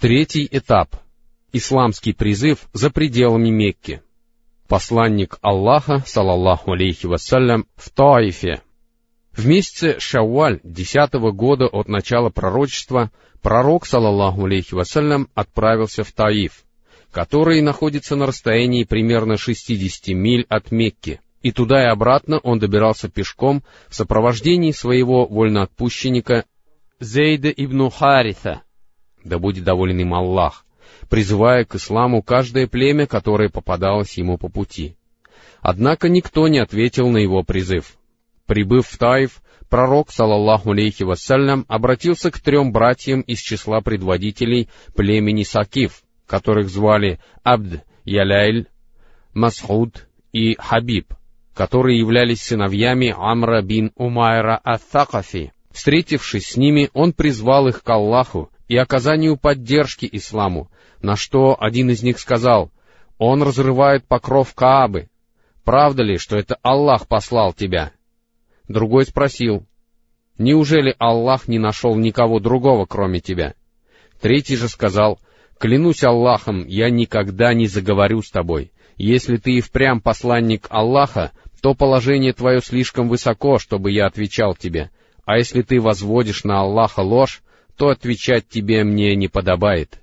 Третий этап. Исламский призыв за пределами Мекки. Посланник Аллаха, салаллаху алейхи вассалям, в Таифе. В месяце Шауаль, десятого года от начала пророчества, пророк, салаллаху алейхи вассалям, отправился в Таиф, который находится на расстоянии примерно 60 миль от Мекки, и туда и обратно он добирался пешком в сопровождении своего вольноотпущенника Зейда ибн Харита, да будет доволен им Аллах, призывая к исламу каждое племя, которое попадалось ему по пути. Однако никто не ответил на его призыв. Прибыв в Таиф, пророк, салаллаху алейхи вассалям, обратился к трем братьям из числа предводителей племени Сакиф, которых звали Абд Яляйль, Масхуд и Хабиб, которые являлись сыновьями Амра бин Умайра Ат-Такафи. Встретившись с ними, он призвал их к Аллаху и оказанию поддержки исламу, на что один из них сказал, «Он разрывает покров Каабы. Правда ли, что это Аллах послал тебя?» Другой спросил, «Неужели Аллах не нашел никого другого, кроме тебя?» Третий же сказал, «Клянусь Аллахом, я никогда не заговорю с тобой. Если ты и впрямь посланник Аллаха, то положение твое слишком высоко, чтобы я отвечал тебе, а если ты возводишь на Аллаха ложь, то отвечать тебе мне не подобает».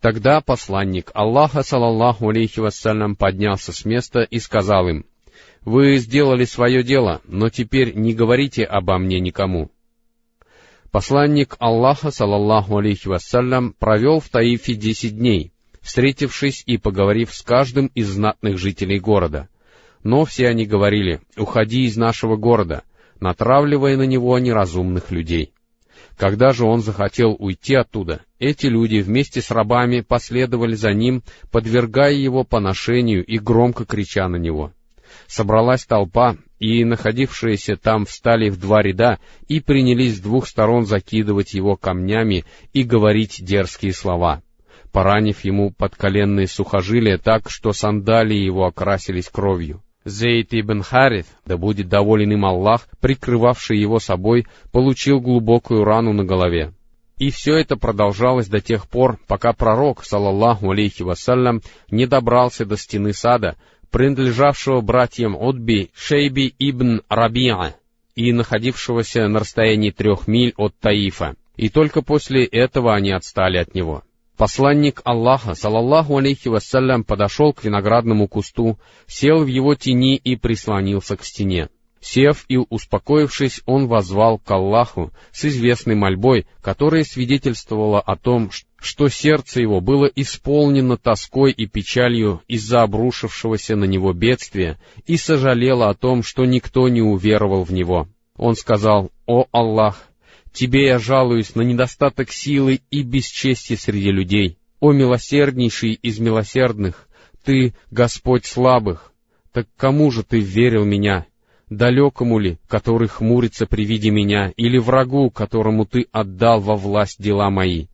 Тогда посланник Аллаха, салаллаху алейхи вассалям, поднялся с места и сказал им, «Вы сделали свое дело, но теперь не говорите обо мне никому». Посланник Аллаха, салаллаху алейхи вассалям, провел в Таифе десять дней, встретившись и поговорив с каждым из знатных жителей города. Но все они говорили, «Уходи из нашего города», натравливая на него неразумных людей. Когда же он захотел уйти оттуда, эти люди вместе с рабами последовали за ним, подвергая его поношению и громко крича на него. Собралась толпа, и находившиеся там встали в два ряда и принялись с двух сторон закидывать его камнями и говорить дерзкие слова, поранив ему подколенные сухожилия так, что сандалии его окрасились кровью. Зейд ибн Харith, да будет доволен им Аллах, прикрывавший его собой, получил глубокую рану на голове. И все это продолжалось до тех пор, пока пророк, салаллаху алейхи вассалям, не добрался до стены сада, принадлежавшего братьям Отби Шейби ибн Рабиа и находившегося на расстоянии трех миль от Таифа, и только после этого они отстали от него. Посланник Аллаха, салаллаху алейхи вассалям, подошел к виноградному кусту, сел в его тени и прислонился к стене. Сев и успокоившись, он возвал к Аллаху с известной мольбой, которая свидетельствовала о том, что сердце его было исполнено тоской и печалью из-за обрушившегося на него бедствия, и сожалело о том, что никто не уверовал в него. Он сказал, «О Аллах, Тебе я жалуюсь на недостаток силы и бесчестия среди людей. О милосерднейший из милосердных, Ты, Господь слабых, так кому же Ты верил меня? Далекому ли, который хмурится при виде меня, или врагу, которому Ты отдал во власть дела мои?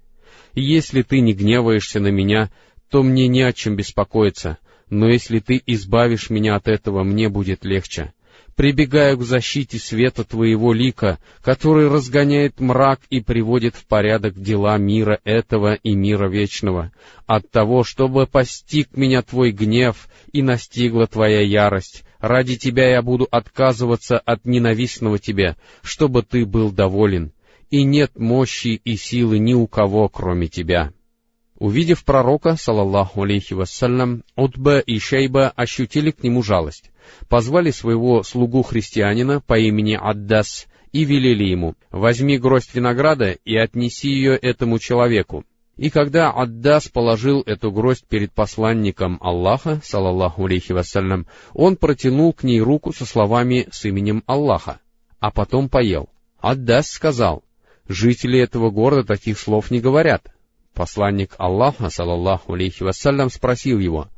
Если Ты не гневаешься на меня, то мне не о чем беспокоиться, но если Ты избавишь меня от этого, мне будет легче прибегаю к защите света Твоего лика, который разгоняет мрак и приводит в порядок дела мира этого и мира вечного, от того, чтобы постиг меня Твой гнев и настигла Твоя ярость. Ради Тебя я буду отказываться от ненавистного Тебе, чтобы Ты был доволен, и нет мощи и силы ни у кого, кроме Тебя». Увидев пророка, салаллаху алейхи вассалям, Утба и Шейба ощутили к нему жалость позвали своего слугу-христианина по имени Аддас и велели ему, «Возьми гроздь винограда и отнеси ее этому человеку». И когда Аддас положил эту гроздь перед посланником Аллаха, салаллаху алейхи вассалям, он протянул к ней руку со словами с именем Аллаха, а потом поел. Аддас сказал, «Жители этого города таких слов не говорят». Посланник Аллаха, салаллаху алейхи вассалям, спросил его,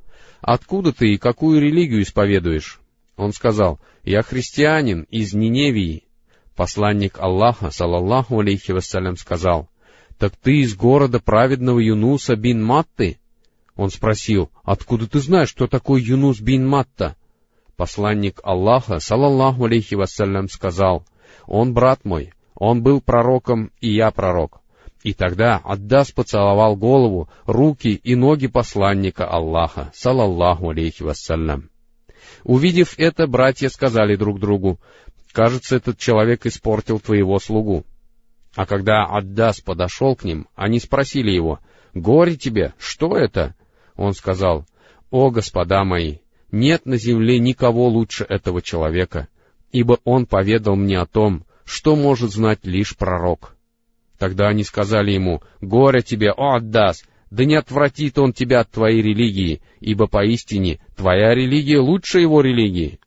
«Откуда ты и какую религию исповедуешь?» Он сказал, «Я христианин из Ниневии». Посланник Аллаха, салаллаху алейхи вассалям, сказал, «Так ты из города праведного Юнуса бин Матты?» Он спросил, «Откуда ты знаешь, что такое Юнус бин Матта?» Посланник Аллаха, салаллаху алейхи вассалям, сказал, «Он брат мой, он был пророком, и я пророк. И тогда Аддас поцеловал голову, руки и ноги посланника Аллаха, салаллаху алейхи вассалям. Увидев это, братья сказали друг другу, «Кажется, этот человек испортил твоего слугу». А когда Аддас подошел к ним, они спросили его, «Горе тебе, что это?» Он сказал, «О, господа мои, нет на земле никого лучше этого человека, ибо он поведал мне о том, что может знать лишь пророк». Тогда они сказали ему, «Горе тебе, о Аддас, да не отвратит он тебя от твоей религии, ибо поистине твоя религия лучше его религии».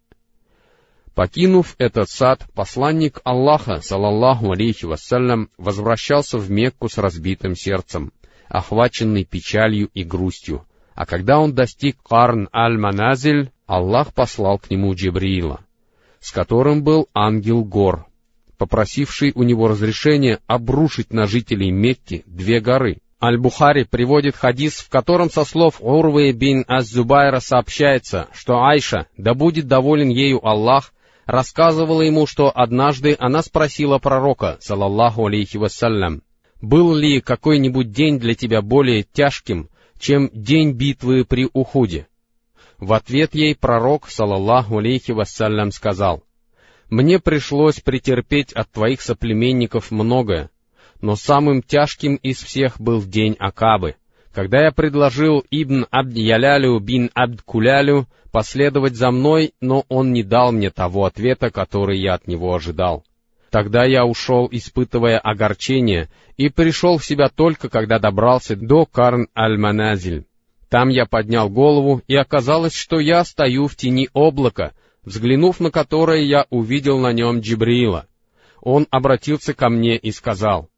Покинув этот сад, посланник Аллаха, салаллаху алейхи вассалям, возвращался в Мекку с разбитым сердцем, охваченный печалью и грустью. А когда он достиг Карн аль-Маназиль, Аллах послал к нему Джибриила, с которым был ангел Гор, попросивший у него разрешения обрушить на жителей Мекки две горы. Аль-Бухари приводит хадис, в котором со слов Урвы бин Az-Зубайра сообщается, что Айша, да будет доволен ею Аллах, рассказывала ему, что однажды она спросила пророка, салаллаху алейхи вассалям, «Был ли какой-нибудь день для тебя более тяжким, чем день битвы при Ухуде?» В ответ ей пророк, салаллаху алейхи вассалям, сказал, мне пришлось претерпеть от твоих соплеменников многое, но самым тяжким из всех был день Акабы, когда я предложил Ибн Абд-Ялялю бин Абд-Кулялю последовать за мной, но он не дал мне того ответа, который я от него ожидал. Тогда я ушел, испытывая огорчение, и пришел в себя только, когда добрался до Карн-Аль-Маназиль. Там я поднял голову, и оказалось, что я стою в тени облака, взглянув на которое я увидел на нем Джибриила. Он обратился ко мне и сказал,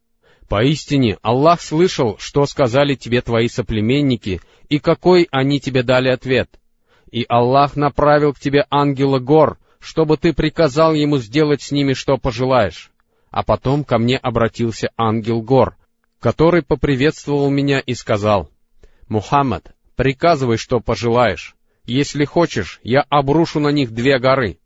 «Поистине, Аллах слышал, что сказали тебе твои соплеменники, и какой они тебе дали ответ. И Аллах направил к тебе ангела гор, чтобы ты приказал ему сделать с ними, что пожелаешь. А потом ко мне обратился ангел гор, который поприветствовал меня и сказал, «Мухаммад, приказывай, что пожелаешь, если хочешь, я обрушу на них две горы.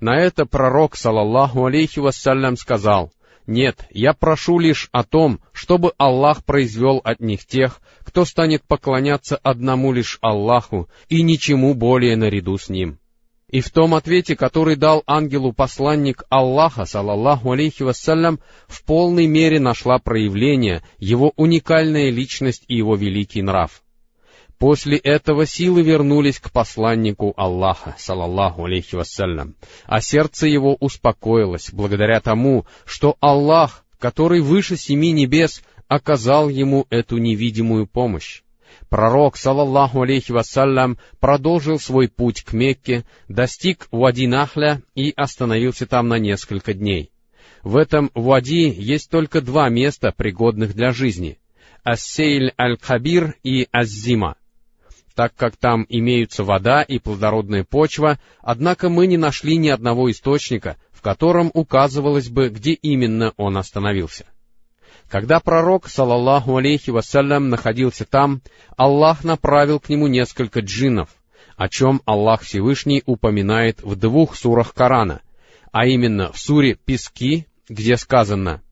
На это пророк, салаллаху алейхи вассалям, сказал, «Нет, я прошу лишь о том, чтобы Аллах произвел от них тех, кто станет поклоняться одному лишь Аллаху и ничему более наряду с ним». И в том ответе, который дал ангелу посланник Аллаха, салаллаху алейхи вассалям, в полной мере нашла проявление его уникальная личность и его великий нрав. После этого силы вернулись к посланнику Аллаха, салаллаху алейхи вассалям, а сердце его успокоилось благодаря тому, что Аллах, который выше семи небес, оказал ему эту невидимую помощь. Пророк, салаллаху алейхи вассалям, продолжил свой путь к Мекке, достиг Вади-Нахля и остановился там на несколько дней. В этом Вади есть только два места, пригодных для жизни — Ассейль аль-Хабир и Аззима так как там имеются вода и плодородная почва, однако мы не нашли ни одного источника, в котором указывалось бы, где именно он остановился. Когда пророк, салаллаху алейхи вассалям, находился там, Аллах направил к нему несколько джиннов, о чем Аллах Всевышний упоминает в двух сурах Корана, а именно в суре «Пески», где сказано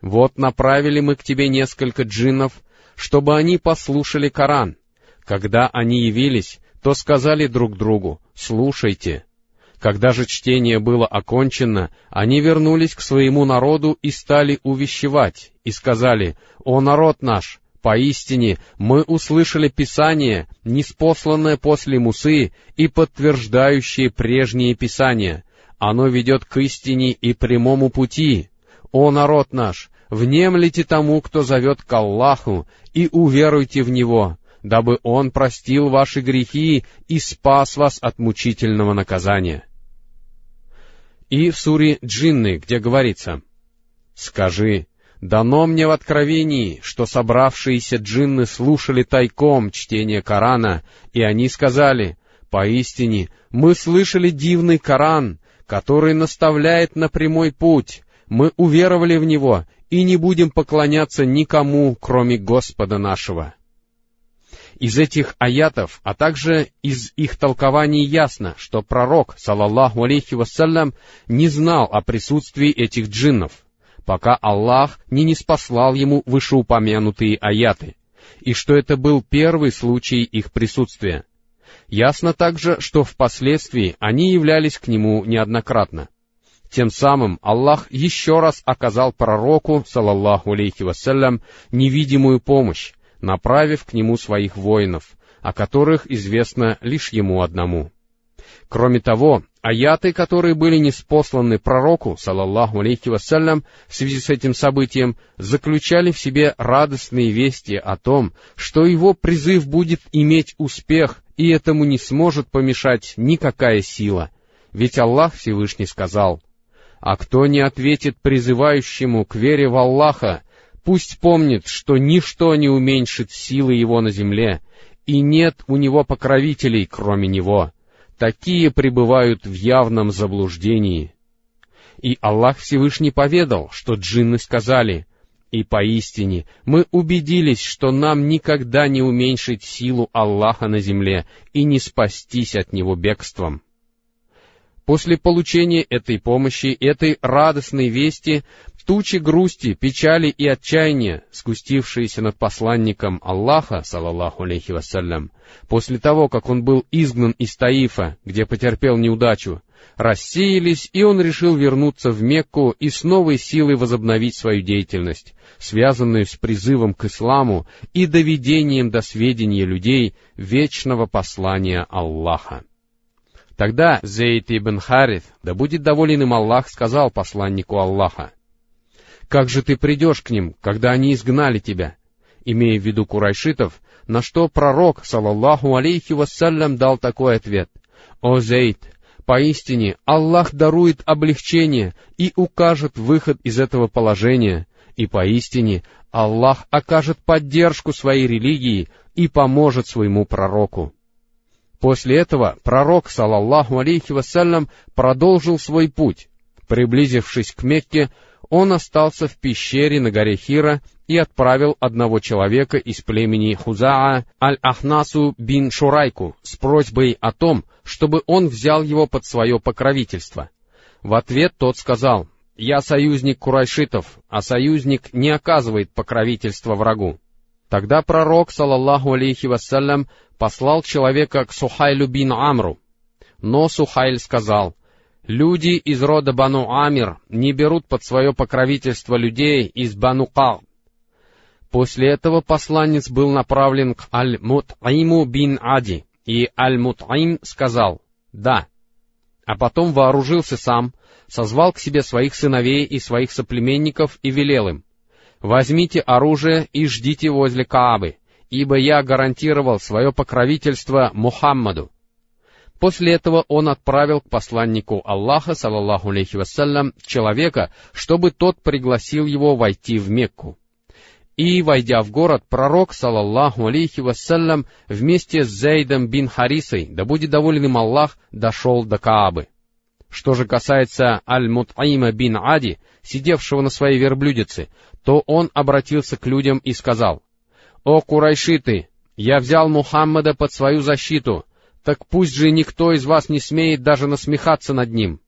«Вот направили мы к тебе несколько джиннов, чтобы они послушали Коран, когда они явились, то сказали друг другу, «Слушайте». Когда же чтение было окончено, они вернулись к своему народу и стали увещевать, и сказали, «О народ наш, поистине мы услышали Писание, неспосланное после Мусы и подтверждающее прежние Писания. Оно ведет к истине и прямому пути. О народ наш, внемлите тому, кто зовет к Аллаху, и уверуйте в Него, дабы Он простил ваши грехи и спас вас от мучительного наказания. И в суре Джинны, где говорится, «Скажи, дано мне в откровении, что собравшиеся джинны слушали тайком чтение Корана, и они сказали, «Поистине, мы слышали дивный Коран, который наставляет на прямой путь, мы уверовали в него и не будем поклоняться никому, кроме Господа нашего». Из этих аятов, а также из их толкований ясно, что пророк, салаллаху алейхи вассалям, не знал о присутствии этих джиннов. пока Аллах не неспослал ему вышеупомянутые аяты, и что это был первый случай их присутствия. Ясно также, что впоследствии они являлись к нему неоднократно. Тем самым Аллах еще раз оказал пророку, салаллаху алейхи вассалям, невидимую помощь, направив к нему своих воинов, о которых известно лишь ему одному. Кроме того, аяты, которые были неспосланы пророку, салаллаху алейхи вассалям, в связи с этим событием, заключали в себе радостные вести о том, что его призыв будет иметь успех, и этому не сможет помешать никакая сила. Ведь Аллах Всевышний сказал — а кто не ответит призывающему к вере в Аллаха, пусть помнит, что ничто не уменьшит силы его на земле, и нет у него покровителей, кроме него. Такие пребывают в явном заблуждении. И Аллах Всевышний поведал, что джинны сказали, «И поистине мы убедились, что нам никогда не уменьшить силу Аллаха на земле и не спастись от него бегством». После получения этой помощи, этой радостной вести, тучи грусти, печали и отчаяния, скустившиеся над посланником Аллаха, салаллаху алейхи вассалям, после того, как он был изгнан из Таифа, где потерпел неудачу, рассеялись, и он решил вернуться в Мекку и с новой силой возобновить свою деятельность, связанную с призывом к исламу и доведением до сведения людей вечного послания Аллаха. Тогда Зейд ибн Харith, да будет доволен им Аллах, сказал посланнику Аллаха, «Как же ты придешь к ним, когда они изгнали тебя?» Имея в виду курайшитов, на что пророк, салаллаху алейхи вассалям, дал такой ответ. «О Зейд, поистине Аллах дарует облегчение и укажет выход из этого положения, и поистине Аллах окажет поддержку своей религии и поможет своему пророку». После этого пророк, салаллаху алейхи вассалям, продолжил свой путь. Приблизившись к Мекке, он остался в пещере на горе Хира и отправил одного человека из племени Хузаа Аль-Ахнасу бин Шурайку с просьбой о том, чтобы он взял его под свое покровительство. В ответ тот сказал, «Я союзник курайшитов, а союзник не оказывает покровительства врагу». Тогда пророк, салаллаху алейхи вассалям, послал человека к Сухайлю бин Амру. Но Сухайль сказал, «Люди из рода Бану Амир не берут под свое покровительство людей из Бану Кал». После этого посланец был направлен к Аль-Мут'иму бин Ади, и Аль-Мут'им сказал, «Да». А потом вооружился сам, созвал к себе своих сыновей и своих соплеменников и велел им, возьмите оружие и ждите возле Каабы, ибо я гарантировал свое покровительство Мухаммаду. После этого он отправил к посланнику Аллаха, салаллаху алейхи вассалям, человека, чтобы тот пригласил его войти в Мекку. И, войдя в город, пророк, салаллаху алейхи вассалям, вместе с Зейдом бин Харисой, да будет доволен им Аллах, дошел до Каабы. Что же касается Аль-Мут'има бин Ади, сидевшего на своей верблюдице, то он обратился к людям и сказал, «О, курайшиты, я взял Мухаммада под свою защиту, так пусть же никто из вас не смеет даже насмехаться над ним».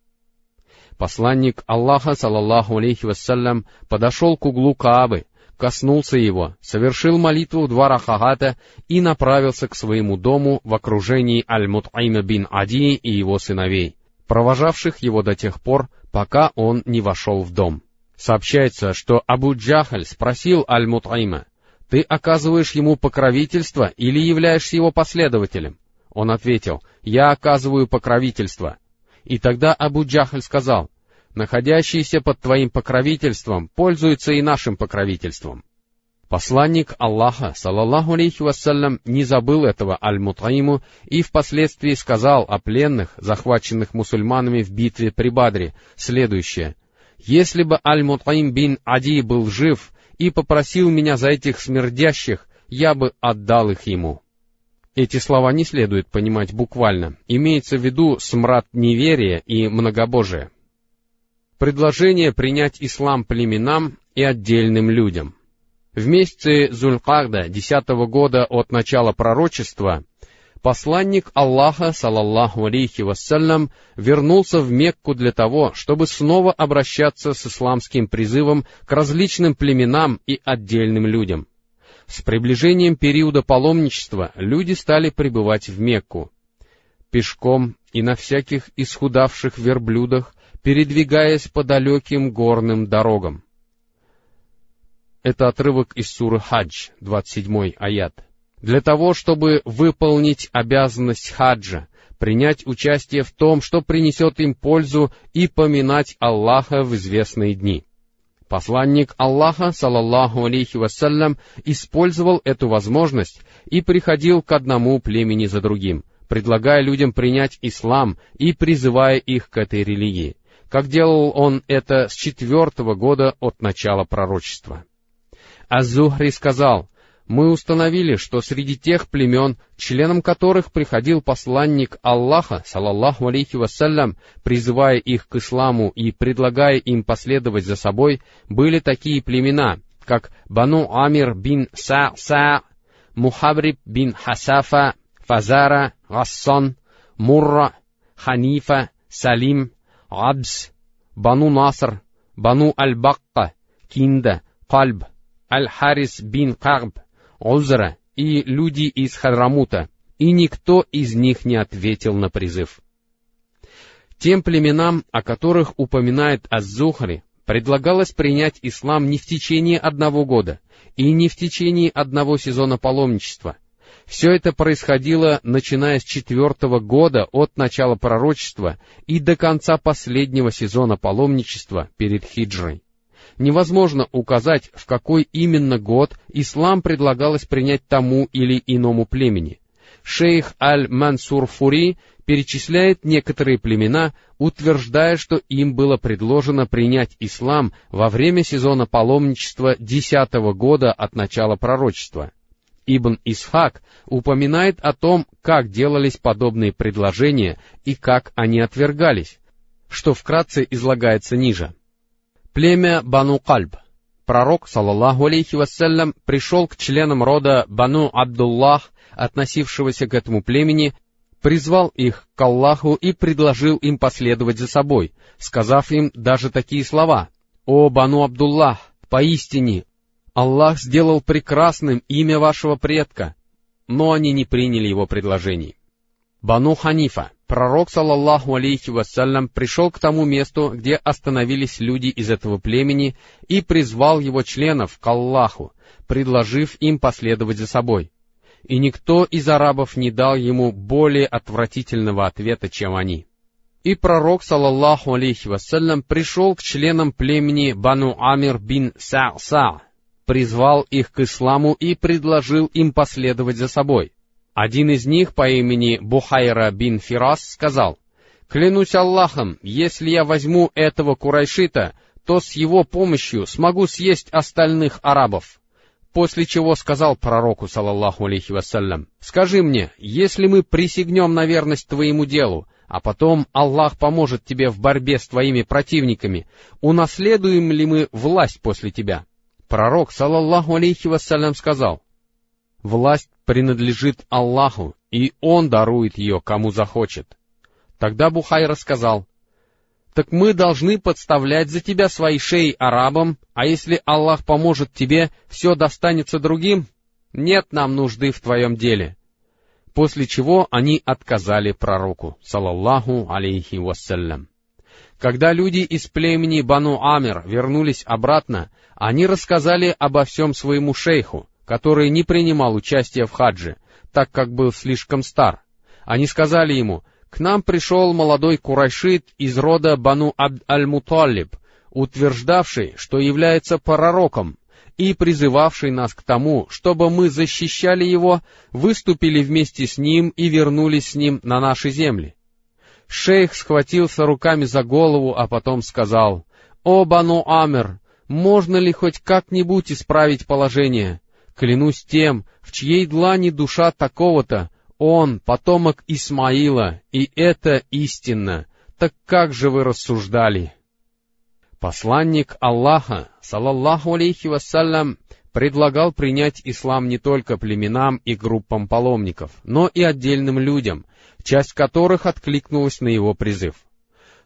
Посланник Аллаха, салаллаху алейхи вассалям, подошел к углу Каабы, коснулся его, совершил молитву два рахагата и направился к своему дому в окружении Аль-Мут'айма бин Ади и его сыновей, провожавших его до тех пор, пока он не вошел в дом. Сообщается, что Абу Джахаль спросил Аль-Мутайма, «Ты оказываешь ему покровительство или являешься его последователем?» Он ответил, «Я оказываю покровительство». И тогда Абу Джахаль сказал, «Находящийся под твоим покровительством пользуется и нашим покровительством». Посланник Аллаха, салаллаху алейхи вассалям, не забыл этого Аль-Мутаиму и впоследствии сказал о пленных, захваченных мусульманами в битве при Бадре, следующее — если бы Аль-Мутаим бин Ади был жив и попросил меня за этих смердящих, я бы отдал их ему. Эти слова не следует понимать буквально. Имеется в виду смрад неверия и многобожия. Предложение принять ислам племенам и отдельным людям. В месяце Зулькагда, десятого года от начала пророчества, посланник Аллаха, салаллаху алейхи вассалям, вернулся в Мекку для того, чтобы снова обращаться с исламским призывом к различным племенам и отдельным людям. С приближением периода паломничества люди стали прибывать в Мекку. Пешком и на всяких исхудавших верблюдах, передвигаясь по далеким горным дорогам. Это отрывок из суры Хадж, 27 аят для того, чтобы выполнить обязанность хаджа, принять участие в том, что принесет им пользу и поминать Аллаха в известные дни. Посланник Аллаха, салаллаху алейхи вассалям, использовал эту возможность и приходил к одному племени за другим, предлагая людям принять ислам и призывая их к этой религии, как делал он это с четвертого года от начала пророчества. Аз-Зухри сказал, мы установили, что среди тех племен, членам которых приходил посланник Аллаха, салаллаху алейхи вассалям, призывая их к исламу и предлагая им последовать за собой, были такие племена, как Бану Амир бин Са-Са, Мухабриб бин Хасафа, Фазара, Гассан, Мурра, Ханифа, Салим, Абс, Бану Наср, Бану Аль-Бакка, Кинда, Кальб, Аль-Харис бин Кагб, Озра и люди из Хадрамута, и никто из них не ответил на призыв. Тем племенам, о которых упоминает Аз-Зухри, предлагалось принять ислам не в течение одного года и не в течение одного сезона паломничества. Все это происходило, начиная с четвертого года от начала пророчества и до конца последнего сезона паломничества перед хиджрой невозможно указать, в какой именно год ислам предлагалось принять тому или иному племени. Шейх Аль-Мансур Фури перечисляет некоторые племена, утверждая, что им было предложено принять ислам во время сезона паломничества десятого года от начала пророчества. Ибн Исхак упоминает о том, как делались подобные предложения и как они отвергались, что вкратце излагается ниже. Племя Бану Кальб. Пророк, саллаллаху алейхи вассалям, пришел к членам рода Бану Абдуллах, относившегося к этому племени, призвал их к Аллаху и предложил им последовать за собой, сказав им даже такие слова «О Бану Абдуллах, поистине, Аллах сделал прекрасным имя вашего предка», но они не приняли его предложений. Бану Ханифа. Пророк, саллаллаху алейхи вассалям, пришел к тому месту, где остановились люди из этого племени, и призвал его членов к Аллаху, предложив им последовать за собой. И никто из арабов не дал ему более отвратительного ответа, чем они. И пророк, саллаллаху алейхи вассалям, пришел к членам племени Бану Амир бин Са-Са, призвал их к исламу и предложил им последовать за собой. Один из них по имени Бухайра бин Фирас сказал, «Клянусь Аллахом, если я возьму этого курайшита, то с его помощью смогу съесть остальных арабов». После чего сказал пророку, салаллаху алейхи вассалям, «Скажи мне, если мы присягнем на верность твоему делу, а потом Аллах поможет тебе в борьбе с твоими противниками, унаследуем ли мы власть после тебя?» Пророк, салаллаху алейхи вассалям, сказал, Власть принадлежит Аллаху, и Он дарует ее, кому захочет. Тогда Бухай рассказал, так мы должны подставлять за тебя свои шеи арабам, а если Аллах поможет тебе, все достанется другим? Нет нам нужды в твоем деле. После чего они отказали пророку, салаллаху алейхи вассалям. Когда люди из племени Бану Амир вернулись обратно, они рассказали обо всем своему шейху, который не принимал участия в хадже, так как был слишком стар. Они сказали ему, «К нам пришел молодой Курайшит из рода Бану Абд Аль-Муталиб, утверждавший, что является пророком, и призывавший нас к тому, чтобы мы защищали его, выступили вместе с ним и вернулись с ним на наши земли». Шейх схватился руками за голову, а потом сказал, «О, Бану Амер, можно ли хоть как-нибудь исправить положение? Клянусь тем, в чьей длани душа такого-то, он потомок Исмаила, и это истинно. Так как же вы рассуждали? Посланник Аллаха, салаллаху алейхи вассалям, предлагал принять ислам не только племенам и группам паломников, но и отдельным людям, часть которых откликнулась на его призыв.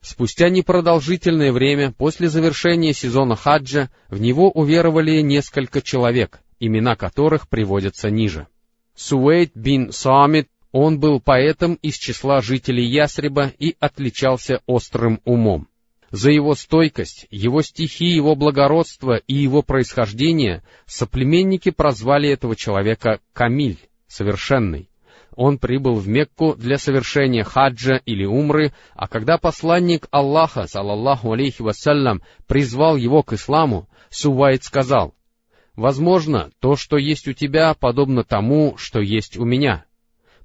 Спустя непродолжительное время после завершения сезона хаджа в него уверовали несколько человек, имена которых приводятся ниже. Суэйд бин Самит, он был поэтом из числа жителей Ясреба и отличался острым умом. За его стойкость, его стихи, его благородство и его происхождение соплеменники прозвали этого человека Камиль, совершенный. Он прибыл в Мекку для совершения хаджа или умры, а когда посланник Аллаха, салаллаху алейхи вассалям, призвал его к исламу, Сувайд сказал, «Возможно, то, что есть у тебя, подобно тому, что есть у меня».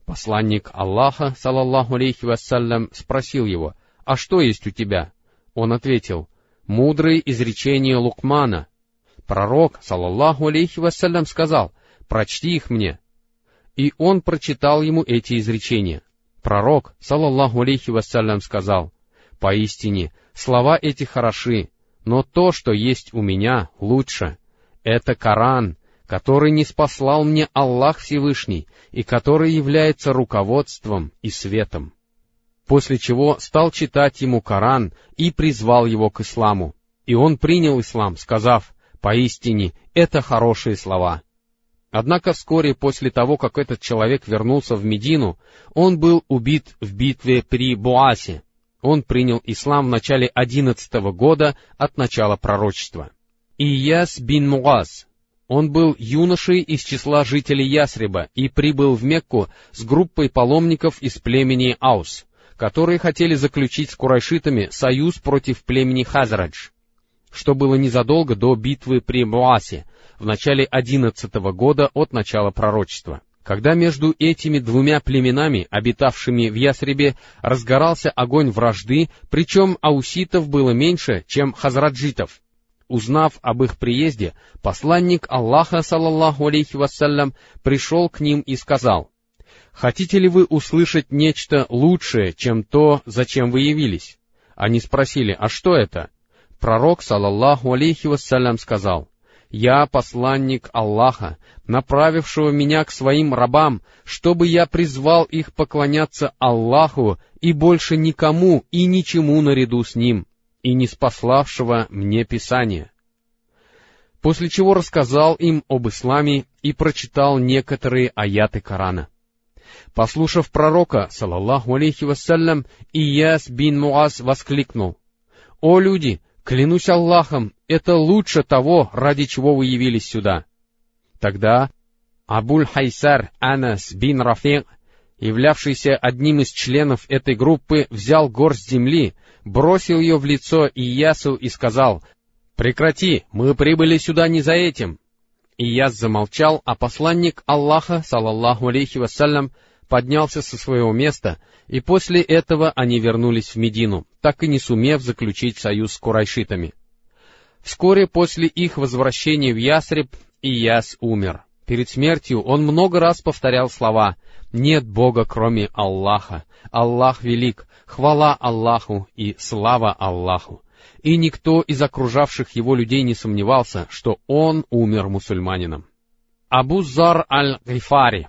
Посланник Аллаха, салаллаху алейхи вассалям, спросил его, «А что есть у тебя?» Он ответил, «Мудрые изречения Лукмана». Пророк, салаллаху алейхи вассалям, сказал, «Прочти их мне». И он прочитал ему эти изречения. Пророк, салаллаху алейхи вассалям, сказал, «Поистине, слова эти хороши, но то, что есть у меня, лучше. Это Коран, который не спаслал мне Аллах Всевышний и который является руководством и светом» после чего стал читать ему Коран и призвал его к исламу. И он принял ислам, сказав, «Поистине, это хорошие слова». Однако вскоре после того, как этот человек вернулся в Медину, он был убит в битве при Буасе. Он принял ислам в начале одиннадцатого года от начала пророчества. Ияс бин Муаз. Он был юношей из числа жителей Ясреба и прибыл в Мекку с группой паломников из племени Аус которые хотели заключить с курайшитами союз против племени Хазрадж, что было незадолго до битвы при Муасе, в начале одиннадцатого года от начала пророчества. Когда между этими двумя племенами, обитавшими в Ясребе, разгорался огонь вражды, причем ауситов было меньше, чем хазраджитов. Узнав об их приезде, посланник Аллаха, саллаллаху алейхи вассалям, пришел к ним и сказал, Хотите ли вы услышать нечто лучшее, чем то, зачем вы явились? Они спросили, а что это? Пророк, салаллаху алейхи вассалям, сказал, «Я посланник Аллаха, направившего меня к своим рабам, чтобы я призвал их поклоняться Аллаху и больше никому и ничему наряду с Ним, и не спаславшего мне Писание». После чего рассказал им об исламе и прочитал некоторые аяты Корана. Послушав пророка, салаллаху алейхи вассалям, Ияс бин Муаз воскликнул, «О люди, клянусь Аллахом, это лучше того, ради чего вы явились сюда». Тогда Абуль Хайсар Анас бин Рафиг, являвшийся одним из членов этой группы, взял горсть земли, бросил ее в лицо Иясу и сказал, «Прекрати, мы прибыли сюда не за этим». Ияс замолчал, а посланник Аллаха, салаллаху алейхи вассалям, поднялся со своего места, и после этого они вернулись в Медину, так и не сумев заключить союз с курайшитами. Вскоре после их возвращения в Ясреб Ияс умер. Перед смертью он много раз повторял слова «Нет Бога, кроме Аллаха, Аллах велик, хвала Аллаху и слава Аллаху». И никто из окружавших его людей не сомневался, что он умер мусульманином. Абу Зар аль-Гифари,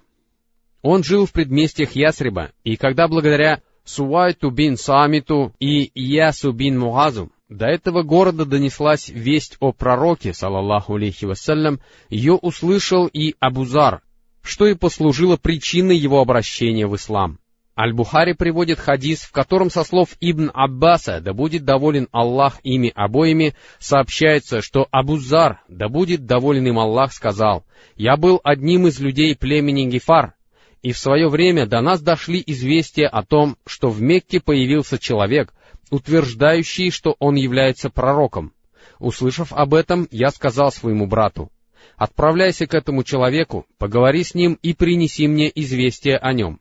он жил в предместьях Ясриба, и когда благодаря Суайту бин Самиту и Ясу бин Муазу до этого города донеслась весть о пророке, салаллаху алейхи вассалям, ее услышал и Абузар, что и послужило причиной его обращения в ислам. Аль-Бухари приводит хадис, в котором со слов Ибн Аббаса, да будет доволен Аллах ими обоими, сообщается, что Абузар, да будет доволен им Аллах, сказал, «Я был одним из людей племени Гифар, и в свое время до нас дошли известия о том, что в Мекке появился человек, утверждающий, что он является пророком. Услышав об этом, я сказал своему брату, «Отправляйся к этому человеку, поговори с ним и принеси мне известие о нем».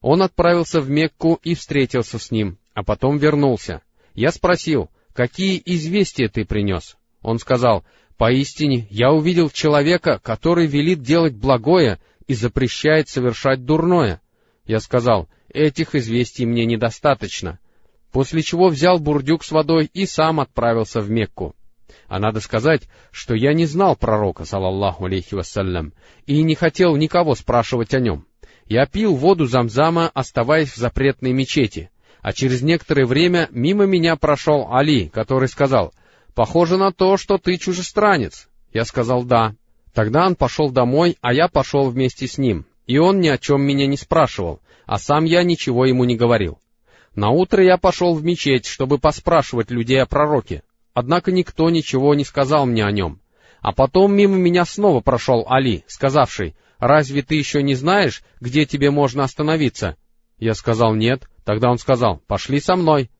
Он отправился в Мекку и встретился с ним, а потом вернулся. Я спросил, «Какие известия ты принес?» Он сказал, «Поистине, я увидел человека, который велит делать благое и запрещает совершать дурное. Я сказал, этих известий мне недостаточно, после чего взял бурдюк с водой и сам отправился в Мекку. А надо сказать, что я не знал пророка, салаллаху алейхи вассалям, и не хотел никого спрашивать о нем. Я пил воду замзама, оставаясь в запретной мечети, а через некоторое время мимо меня прошел Али, который сказал, «Похоже на то, что ты чужестранец». Я сказал «да». Тогда он пошел домой, а я пошел вместе с ним, и он ни о чем меня не спрашивал, а сам я ничего ему не говорил. На утро я пошел в мечеть, чтобы поспрашивать людей о пророке, однако никто ничего не сказал мне о нем. А потом мимо меня снова прошел Али, сказавший, «Разве ты еще не знаешь, где тебе можно остановиться?» Я сказал «нет». Тогда он сказал «пошли со мной».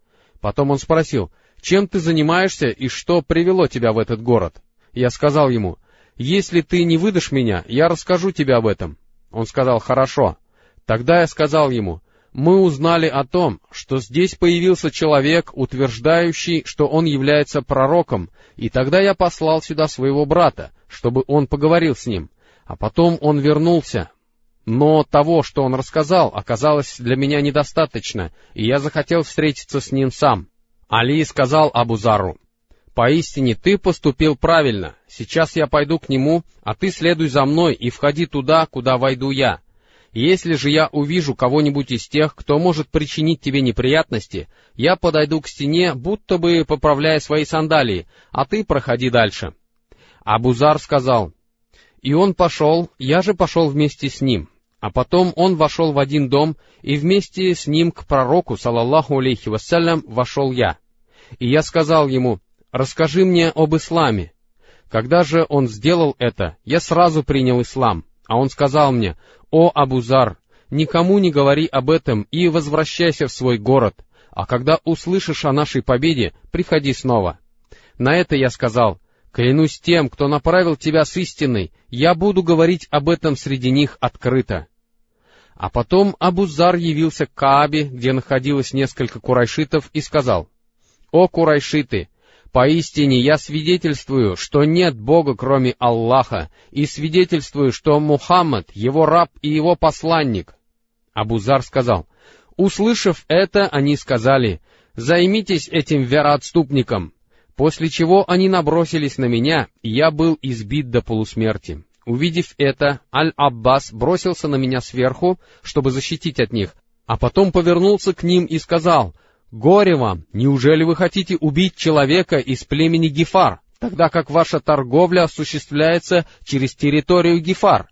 Потом он спросил, «Чем ты занимаешься и что привело тебя в этот город?» Я сказал ему, «Если ты не выдашь меня, я расскажу тебе об этом». Он сказал, «Хорошо». Тогда я сказал ему, мы узнали о том, что здесь появился человек, утверждающий, что он является пророком, и тогда я послал сюда своего брата, чтобы он поговорил с ним. А потом он вернулся. Но того, что он рассказал, оказалось для меня недостаточно, и я захотел встретиться с ним сам. Али сказал Абузару, «Поистине ты поступил правильно. Сейчас я пойду к нему, а ты следуй за мной и входи туда, куда войду я. Если же я увижу кого-нибудь из тех, кто может причинить тебе неприятности, я подойду к стене, будто бы поправляя свои сандалии, а ты проходи дальше. Абузар сказал, и он пошел, я же пошел вместе с ним. А потом он вошел в один дом, и вместе с ним к пророку, салаллаху алейхи вассалям, вошел я. И я сказал ему, расскажи мне об исламе. Когда же он сделал это, я сразу принял ислам, а он сказал мне, «О, Абузар, никому не говори об этом и возвращайся в свой город, а когда услышишь о нашей победе, приходи снова». На это я сказал, «Клянусь тем, кто направил тебя с истиной, я буду говорить об этом среди них открыто». А потом Абузар явился к Каабе, где находилось несколько курайшитов, и сказал, «О, курайшиты, Поистине я свидетельствую, что нет Бога, кроме Аллаха, и свидетельствую, что Мухаммад, его раб и его посланник. Абузар сказал, услышав это, они сказали, займитесь этим вероотступником, после чего они набросились на меня, и я был избит до полусмерти. Увидев это, Аль-Аббас бросился на меня сверху, чтобы защитить от них, а потом повернулся к ним и сказал, Горе вам! Неужели вы хотите убить человека из племени Гефар, тогда как ваша торговля осуществляется через территорию Гефар?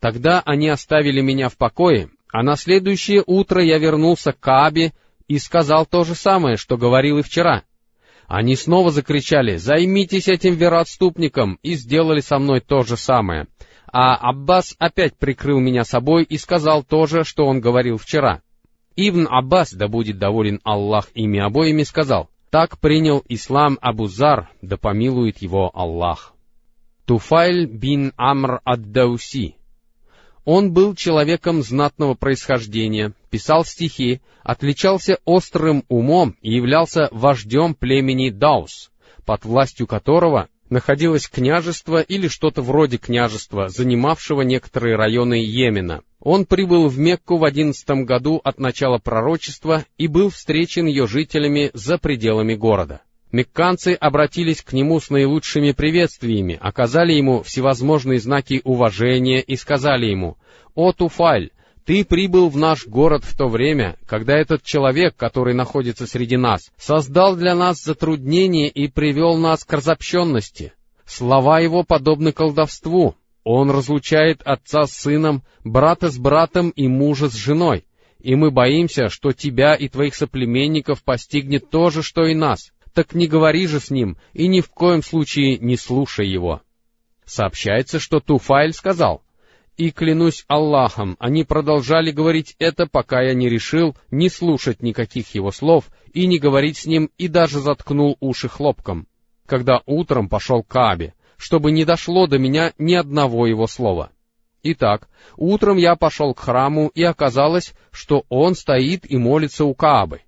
Тогда они оставили меня в покое, а на следующее утро я вернулся к Каабе и сказал то же самое, что говорил и вчера. Они снова закричали «Займитесь этим вероотступником!» и сделали со мной то же самое. А Аббас опять прикрыл меня собой и сказал то же, что он говорил вчера. Ибн Аббас, да будет доволен Аллах ими обоими, сказал, «Так принял ислам Абу Зар, да помилует его Аллах». Туфайль бин Амр ад-Дауси. Он был человеком знатного происхождения, писал стихи, отличался острым умом и являлся вождем племени Даус, под властью которого находилось княжество или что-то вроде княжества, занимавшего некоторые районы Йемена. Он прибыл в Мекку в одиннадцатом году от начала пророчества и был встречен ее жителями за пределами города. Мекканцы обратились к нему с наилучшими приветствиями, оказали ему всевозможные знаки уважения и сказали ему, «О, Туфаль, ты прибыл в наш город в то время, когда этот человек, который находится среди нас, создал для нас затруднение и привел нас к разобщенности. Слова его подобны колдовству. Он разлучает отца с сыном, брата с братом и мужа с женой. И мы боимся, что тебя и твоих соплеменников постигнет то же, что и нас. Так не говори же с ним, и ни в коем случае не слушай его. Сообщается, что Туфайль сказал — и клянусь Аллахом, они продолжали говорить это, пока я не решил не слушать никаких его слов и не говорить с ним, и даже заткнул уши хлопком, когда утром пошел к Каабе, чтобы не дошло до меня ни одного его слова. Итак, утром я пошел к храму, и оказалось, что он стоит и молится у Каабы.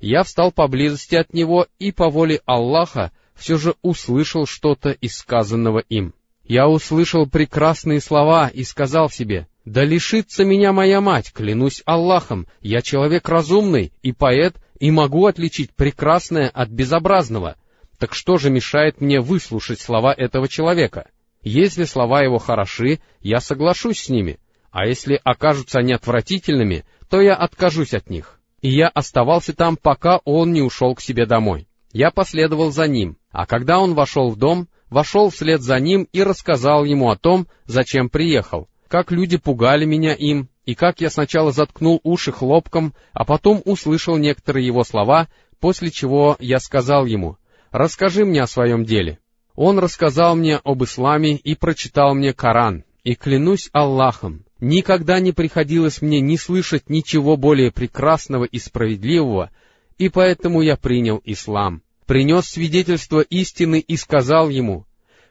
Я встал поблизости от него и по воле Аллаха все же услышал что-то из сказанного им. Я услышал прекрасные слова и сказал себе, «Да лишится меня моя мать, клянусь Аллахом, я человек разумный и поэт, и могу отличить прекрасное от безобразного». Так что же мешает мне выслушать слова этого человека? Если слова его хороши, я соглашусь с ними, а если окажутся они отвратительными, то я откажусь от них. И я оставался там, пока он не ушел к себе домой. Я последовал за ним, а когда он вошел в дом, вошел вслед за ним и рассказал ему о том, зачем приехал, как люди пугали меня им, и как я сначала заткнул уши хлопком, а потом услышал некоторые его слова, после чего я сказал ему, «Расскажи мне о своем деле». Он рассказал мне об исламе и прочитал мне Коран, и клянусь Аллахом, никогда не приходилось мне не слышать ничего более прекрасного и справедливого, и поэтому я принял ислам, принес свидетельство истины и сказал ему,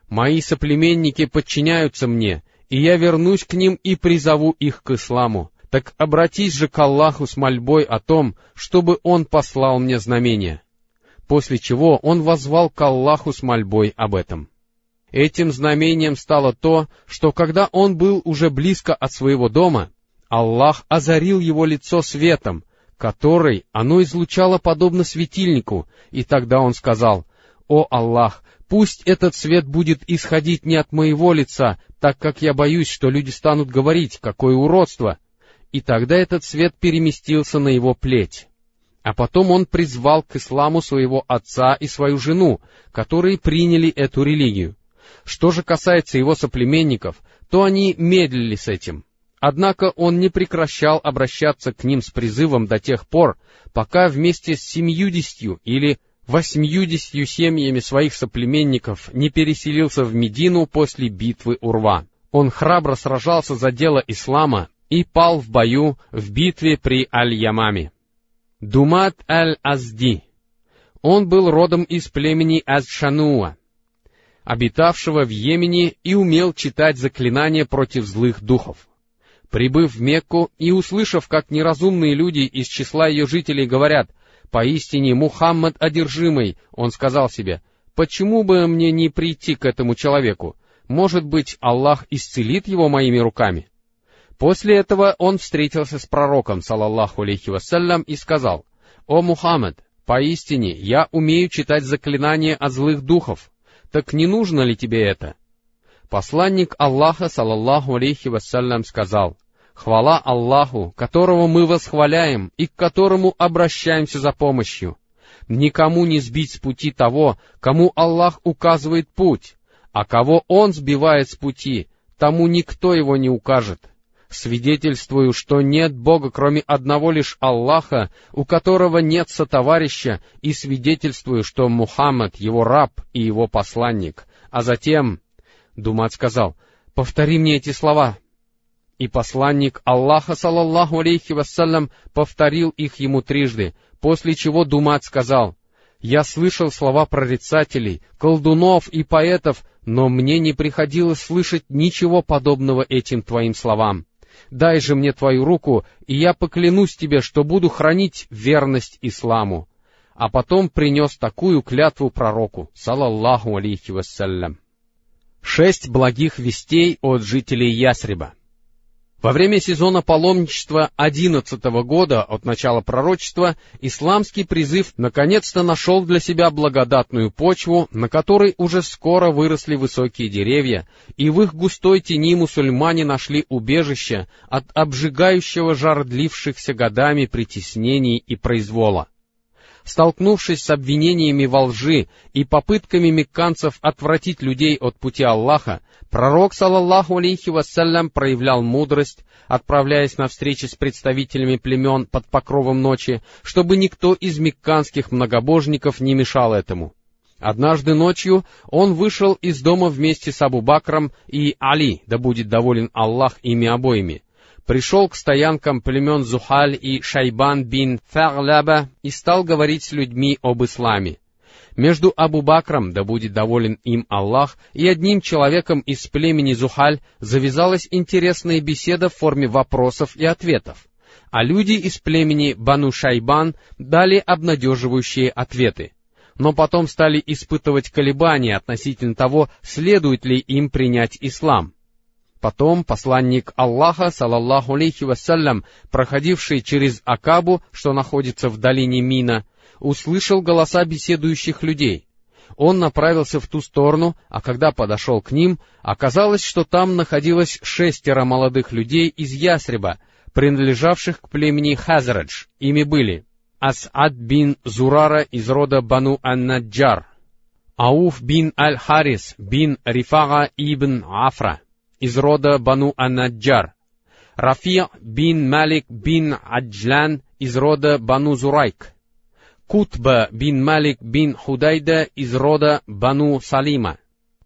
«Мои соплеменники подчиняются мне, и я вернусь к ним и призову их к исламу. Так обратись же к Аллаху с мольбой о том, чтобы Он послал мне знамения» после чего он возвал к Аллаху с мольбой об этом. Этим знамением стало то, что когда он был уже близко от своего дома, Аллах озарил его лицо светом, который оно излучало подобно светильнику, и тогда он сказал, «О Аллах, пусть этот свет будет исходить не от моего лица, так как я боюсь, что люди станут говорить, какое уродство». И тогда этот свет переместился на его плеть. А потом он призвал к исламу своего отца и свою жену, которые приняли эту религию. Что же касается его соплеменников, то они медлили с этим. Однако он не прекращал обращаться к ним с призывом до тех пор, пока вместе с семьюдесятью или восьмьюдесятью семьями своих соплеменников не переселился в Медину после битвы Урва. Он храбро сражался за дело ислама и пал в бою в битве при Аль-Ямаме. Думат аль-Азди. Он был родом из племени Азшануа, обитавшего в Йемене и умел читать заклинания против злых духов. Прибыв в Мекку и услышав, как неразумные люди из числа ее жителей говорят, «Поистине Мухаммад одержимый», он сказал себе, «Почему бы мне не прийти к этому человеку? Может быть, Аллах исцелит его моими руками?» После этого он встретился с пророком, салаллаху алейхи вассалям, и сказал, «О Мухаммад, поистине я умею читать заклинания от злых духов, так не нужно ли тебе это?» Посланник Аллаха, салаллаху алейхи вассалям, сказал, «Хвала Аллаху, которого мы восхваляем и к которому обращаемся за помощью. Никому не сбить с пути того, кому Аллах указывает путь, а кого Он сбивает с пути, тому никто его не укажет» свидетельствую, что нет Бога, кроме одного лишь Аллаха, у которого нет сотоварища, и свидетельствую, что Мухаммад — его раб и его посланник. А затем Думат сказал, «Повтори мне эти слова». И посланник Аллаха, салаллаху алейхи вассалям, повторил их ему трижды, после чего Думат сказал, «Я слышал слова прорицателей, колдунов и поэтов, но мне не приходилось слышать ничего подобного этим твоим словам дай же мне твою руку, и я поклянусь тебе, что буду хранить верность исламу. А потом принес такую клятву пророку, салаллаху алейхи вассалям. Шесть благих вестей от жителей Ясриба. Во время сезона паломничества 11 года от начала пророчества исламский призыв наконец-то нашел для себя благодатную почву, на которой уже скоро выросли высокие деревья, и в их густой тени мусульмане нашли убежище от обжигающего жар длившихся годами притеснений и произвола столкнувшись с обвинениями во лжи и попытками мекканцев отвратить людей от пути Аллаха, пророк, салаллаху алейхи вассалям, проявлял мудрость, отправляясь на встречи с представителями племен под покровом ночи, чтобы никто из мекканских многобожников не мешал этому. Однажды ночью он вышел из дома вместе с Абу Бакром и Али, да будет доволен Аллах ими обоими, пришел к стоянкам племен Зухаль и Шайбан бин Фагляба и стал говорить с людьми об исламе. Между Абу Бакром, да будет доволен им Аллах, и одним человеком из племени Зухаль завязалась интересная беседа в форме вопросов и ответов, а люди из племени Бану Шайбан дали обнадеживающие ответы но потом стали испытывать колебания относительно того, следует ли им принять ислам. Потом посланник Аллаха, салаллаху алейхи вассалям, проходивший через Акабу, что находится в долине Мина, услышал голоса беседующих людей. Он направился в ту сторону, а когда подошел к ним, оказалось, что там находилось шестеро молодых людей из Ясреба, принадлежавших к племени Хазрадж. Ими были Ас'ад бин Зурара из рода Бану Ан-Наджар, Ауф бин Аль-Харис бин Рифага ибн Афра из рода Бану Анаджар, Рафи бин Малик бин Аджлан из рода Бану Зурайк, Кутба бин Малик бин Худайда из рода Бану Салима,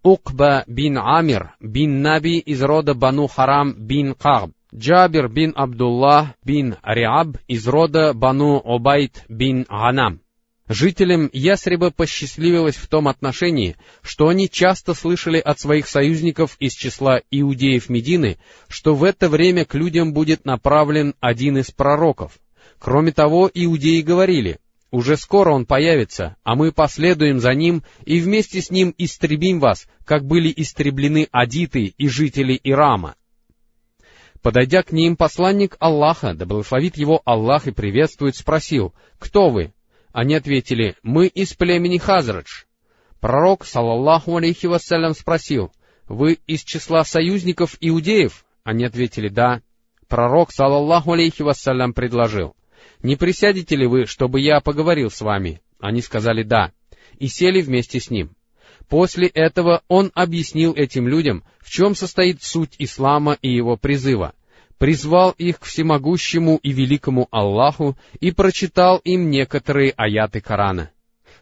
Укба бин Амир бин Наби из рода Бану Харам бин Кагб, Джабир бин Абдуллах бин Риаб из рода Бану Обайт бин Ганам. Жителям Ясреба посчастливилось в том отношении, что они часто слышали от своих союзников из числа иудеев Медины, что в это время к людям будет направлен один из пророков. Кроме того, иудеи говорили, «Уже скоро он появится, а мы последуем за ним и вместе с ним истребим вас, как были истреблены адиты и жители Ирама». Подойдя к ним, посланник Аллаха, да благословит его Аллах и приветствует, спросил, «Кто вы?» Они ответили, «Мы из племени Хазрадж». Пророк, салаллаху алейхи вассалям, спросил, «Вы из числа союзников иудеев?» Они ответили, «Да». Пророк, салаллаху алейхи вассалям, предложил, «Не присядете ли вы, чтобы я поговорил с вами?» Они сказали «да» и сели вместе с ним. После этого он объяснил этим людям, в чем состоит суть ислама и его призыва, призвал их к всемогущему и великому Аллаху и прочитал им некоторые аяты Корана.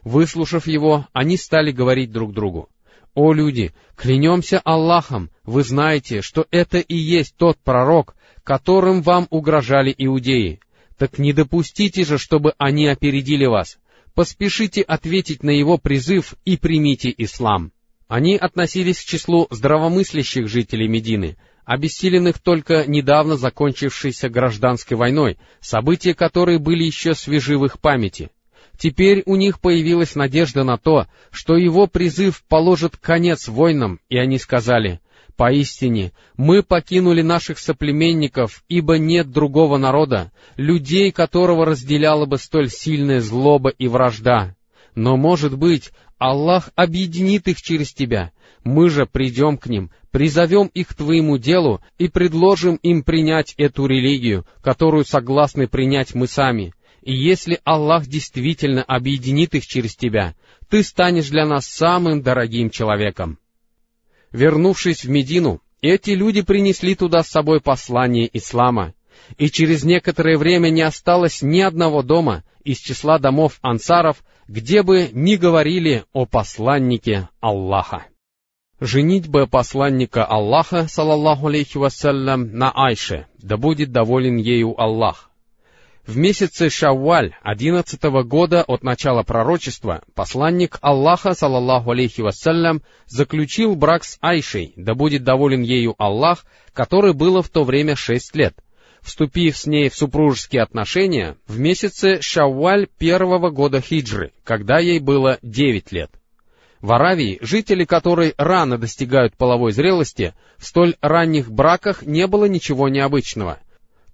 Выслушав его, они стали говорить друг другу, «О люди, клянемся Аллахом, вы знаете, что это и есть тот пророк, которым вам угрожали иудеи. Так не допустите же, чтобы они опередили вас поспешите ответить на его призыв и примите ислам. Они относились к числу здравомыслящих жителей Медины, обессиленных только недавно закончившейся гражданской войной, события которой были еще свежи в их памяти. Теперь у них появилась надежда на то, что его призыв положит конец войнам, и они сказали, Поистине, мы покинули наших соплеменников, ибо нет другого народа, людей, которого разделяла бы столь сильная злоба и вражда. Но, может быть, Аллах объединит их через тебя. Мы же придем к ним, призовем их к твоему делу и предложим им принять эту религию, которую согласны принять мы сами. И если Аллах действительно объединит их через тебя, ты станешь для нас самым дорогим человеком. Вернувшись в Медину, эти люди принесли туда с собой послание ислама, и через некоторое время не осталось ни одного дома из числа домов ансаров, где бы ни говорили о посланнике Аллаха. Женитьба посланника Аллаха, салаллаху алейхи вассалям, на Айше, да будет доволен ею Аллах. В месяце Шавваль одиннадцатого года от начала пророчества посланник Аллаха, салаллаху алейхи вассалям, заключил брак с Айшей, да будет доволен ею Аллах, который было в то время шесть лет, вступив с ней в супружеские отношения в месяце Шавваль первого года хиджры, когда ей было девять лет. В Аравии жители, которые рано достигают половой зрелости, в столь ранних браках не было ничего необычного —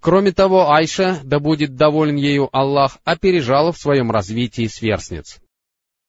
Кроме того, Айша, да будет доволен ею Аллах, опережала в своем развитии сверстниц.